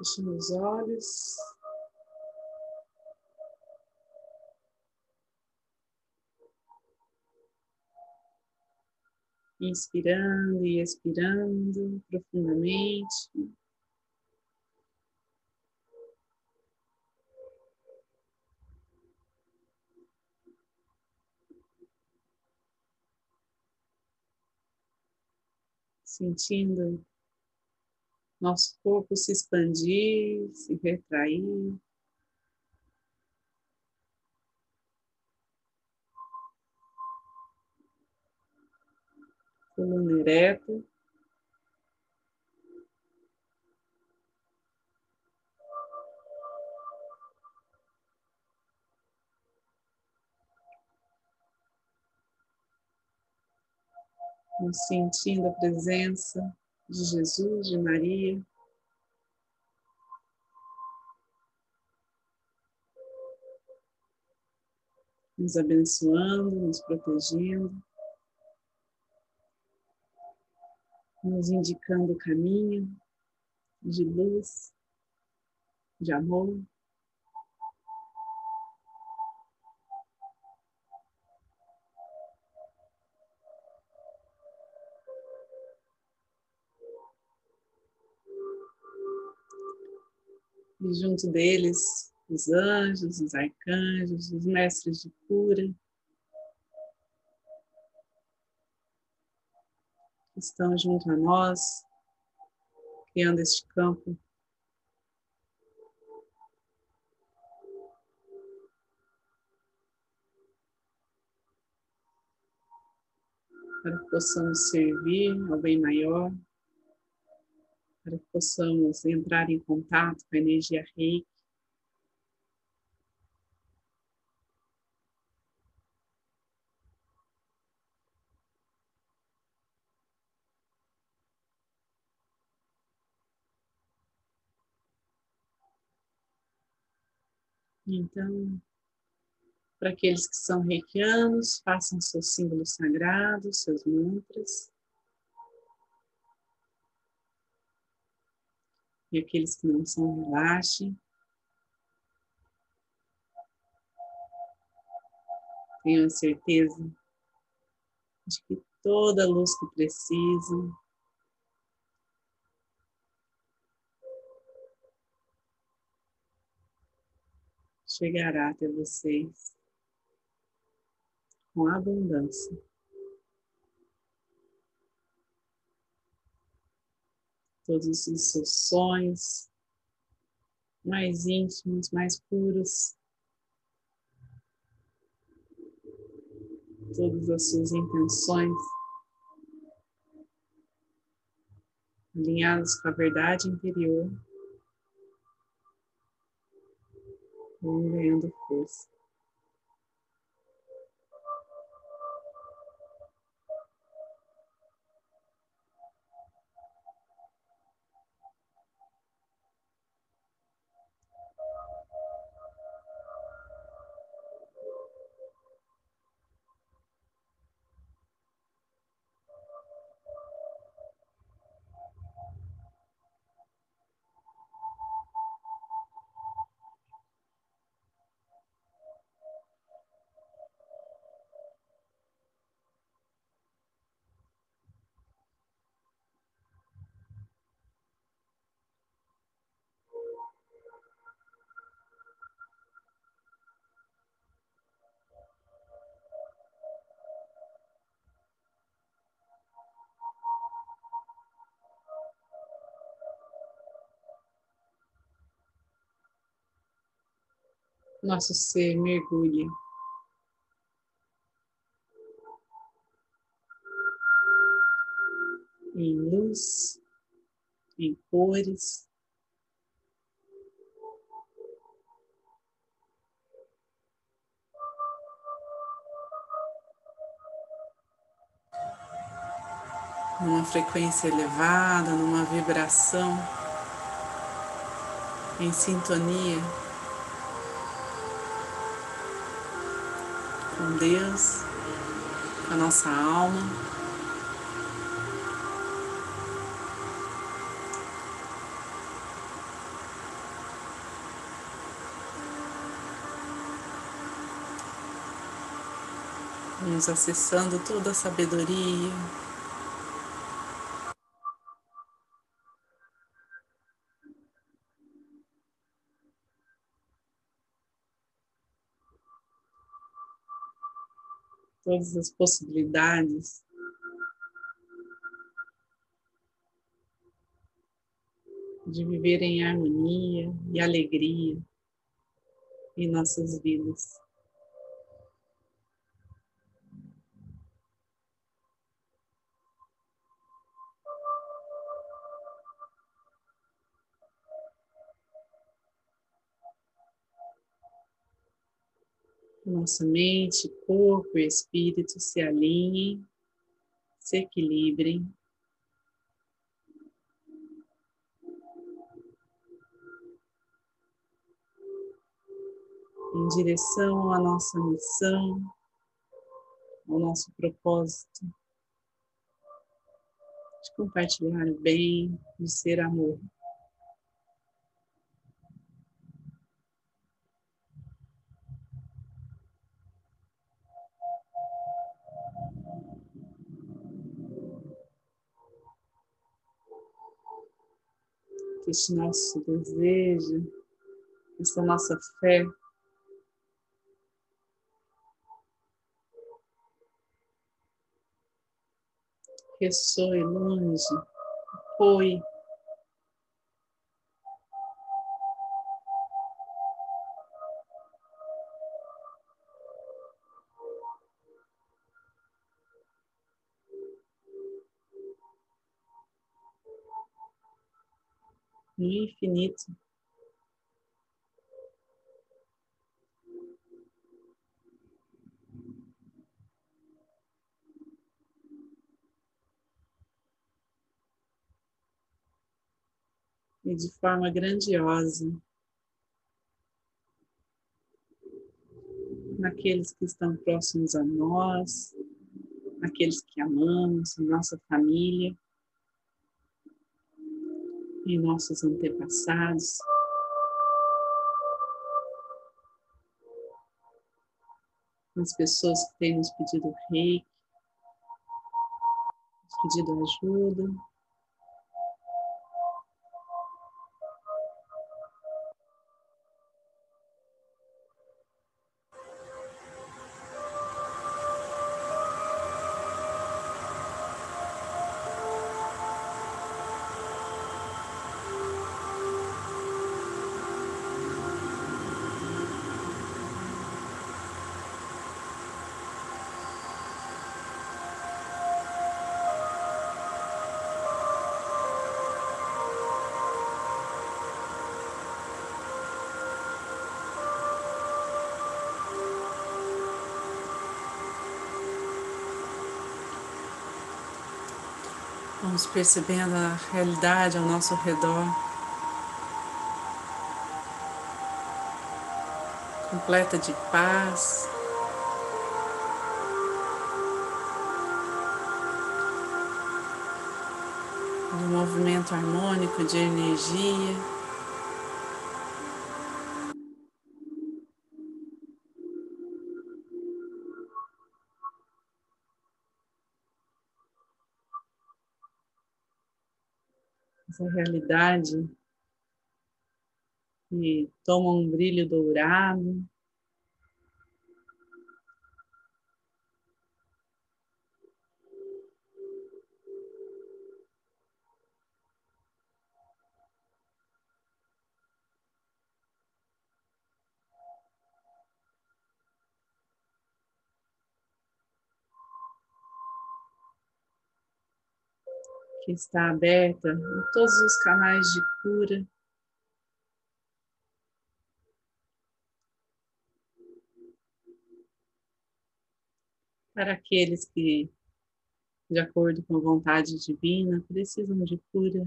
Fechando os olhos. Inspirando e expirando profundamente. Sentindo nosso corpo se expandir, se retrair. Coluna ereta. Nos sentindo a presença de Jesus, de Maria. Nos abençoando, nos protegendo, nos indicando o caminho de luz, de amor. E junto deles os anjos, os arcanjos, os mestres de cura, que estão junto a nós, criando este campo. Para que possamos servir ao bem maior para que possamos entrar em contato com a energia reiki. Então, para aqueles que são reikianos, façam seus símbolos sagrados, seus mantras. E aqueles que não são, relaxem. Tenham certeza de que toda a luz que precisam chegará até vocês com abundância. Todos os seus sonhos mais íntimos, mais puros, todas as suas intenções alinhadas com a verdade interior, vão ganhando força. Nosso ser mergulha. Em luz, em cores, numa frequência elevada, numa vibração em sintonia com Deus, com a nossa alma. Nos acessando toda a sabedoria, todas as possibilidades. De viver em harmonia e alegria em nossas vidas. Nossa mente, corpo e espírito se alinhem, se equilibrem. Em direção à nossa missão, ao nosso propósito de compartilhar o bem, de ser amor. Que este nosso desejo, essa nossa fé. Ressoe longe, foi no infinito. E de forma grandiosa, naqueles que estão próximos a nós, naqueles que amamos, nossa família em nossos antepassados. As pessoas que têm nos pedido reiki, nos pedido ajuda. Vamos percebendo a realidade ao nosso redor. Completa de paz. De movimento harmônico de energia. Essa realidade que toma um brilho dourado. Que está aberta em todos os canais de cura. Para aqueles que, de acordo com a vontade divina, precisam de cura.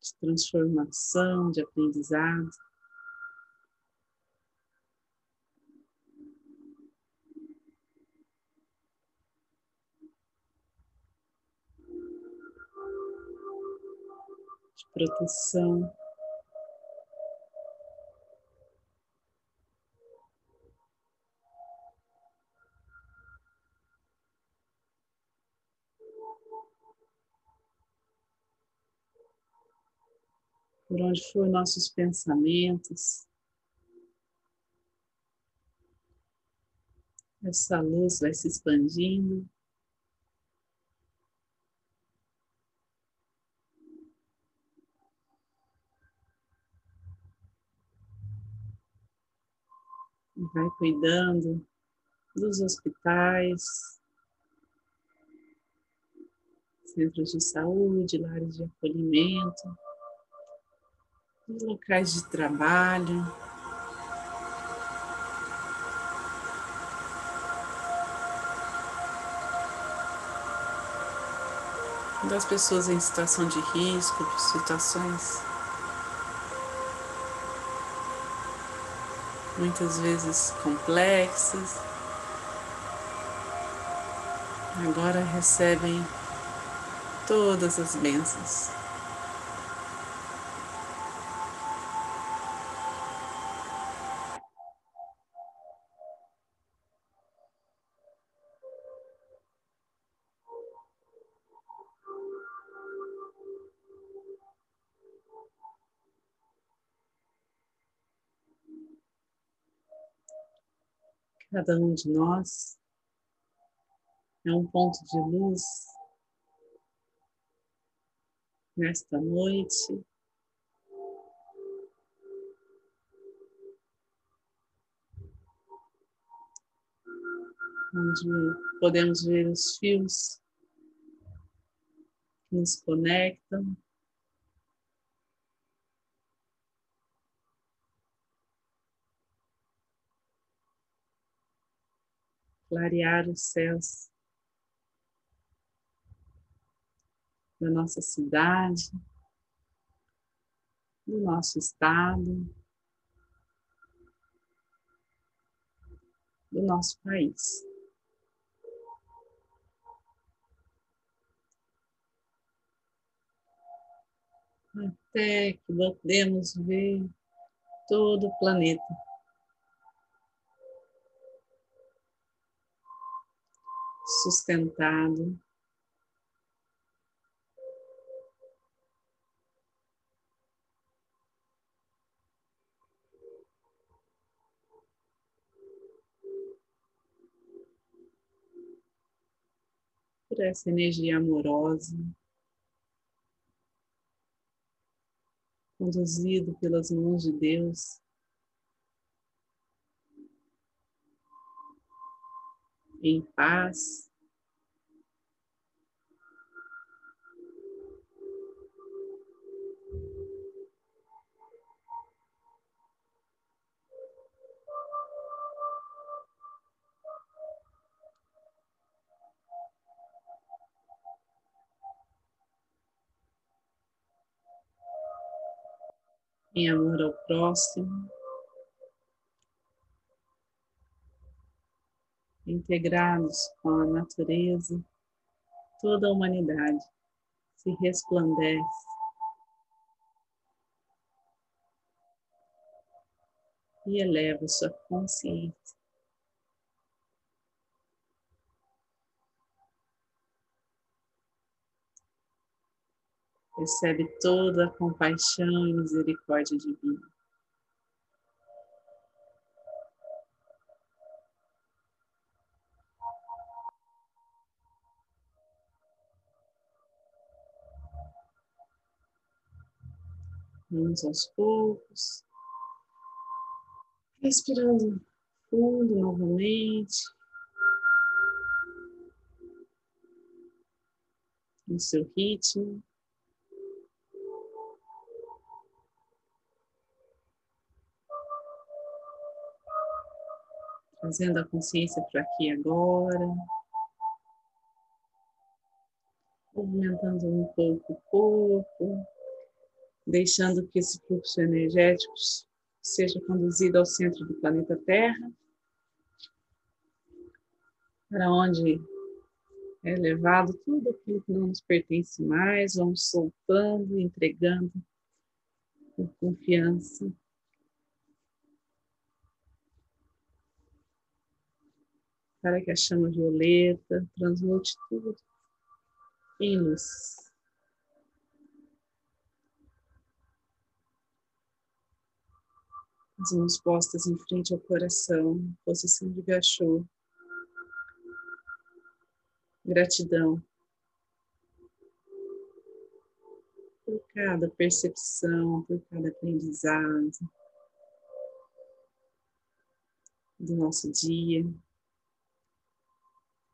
de transformação, de aprendizado. Proteção. Por onde foram nossos pensamentos, essa luz vai se expandindo. Vai cuidando dos hospitais, centros de saúde, lares de acolhimento, locais de trabalho. Das pessoas em situação de risco, situações muitas vezes complexas, agora recebem todas as bênçãos. Cada um de nós é um ponto de luz nesta noite. Onde podemos ver os fios que nos conectam. Clarear os céus da nossa cidade, do nosso estado, do nosso país. Até que podemos ver todo o planeta. Sustentado. Por essa energia amorosa, conduzido pelas mãos de Deus. Em paz. Em amor ao próximo. Integrados com a natureza, toda a humanidade se resplandece. E eleva sua consciência. Recebe toda a compaixão e misericórdia divina. Vamos aos poucos. Respirando fundo novamente. No seu ritmo. Trazendo a consciência para aqui agora. Movimentando um pouco o corpo deixando que esse fluxo energético seja conduzido ao centro do planeta Terra, para onde é levado tudo aquilo que não nos pertence mais, vamos soltando, entregando com confiança. Para que a chama violeta transmute tudo em luz. As mãos postas em frente ao coração, posição de gachô. Gratidão por cada percepção, por cada aprendizado do nosso dia.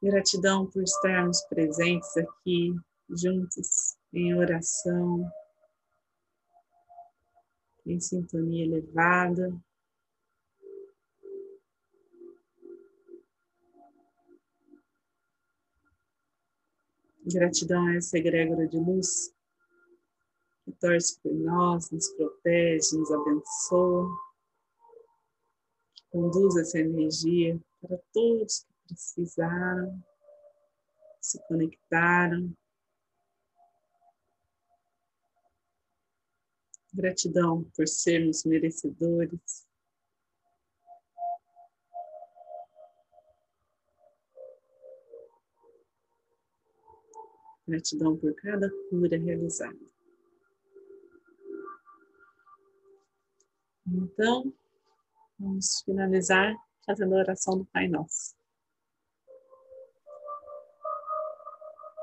Gratidão por estarmos presentes aqui juntos em oração, em sintonia elevada. Gratidão a essa egrégora de luz que torce por nós, nos protege, nos abençoa, conduz essa energia para todos que precisaram, se conectaram. Gratidão por sermos merecedores Gratidão por cada cura realizada. Então, vamos finalizar fazendo a oração do Pai Nosso.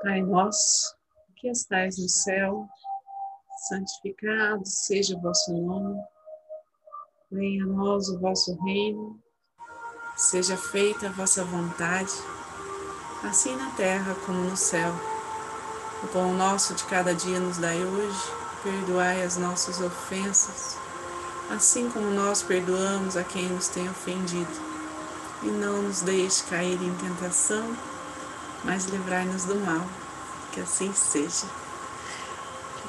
Pai Nosso, que estais no céu, santificado seja o vosso nome, venha a nós o vosso reino, seja feita a vossa vontade, assim na terra como no céu. O pão nosso de cada dia nos dai hoje, perdoai as nossas ofensas, assim como nós perdoamos a quem nos tem ofendido. E não nos deixe cair em tentação, mas livrai-nos do mal. Que assim seja.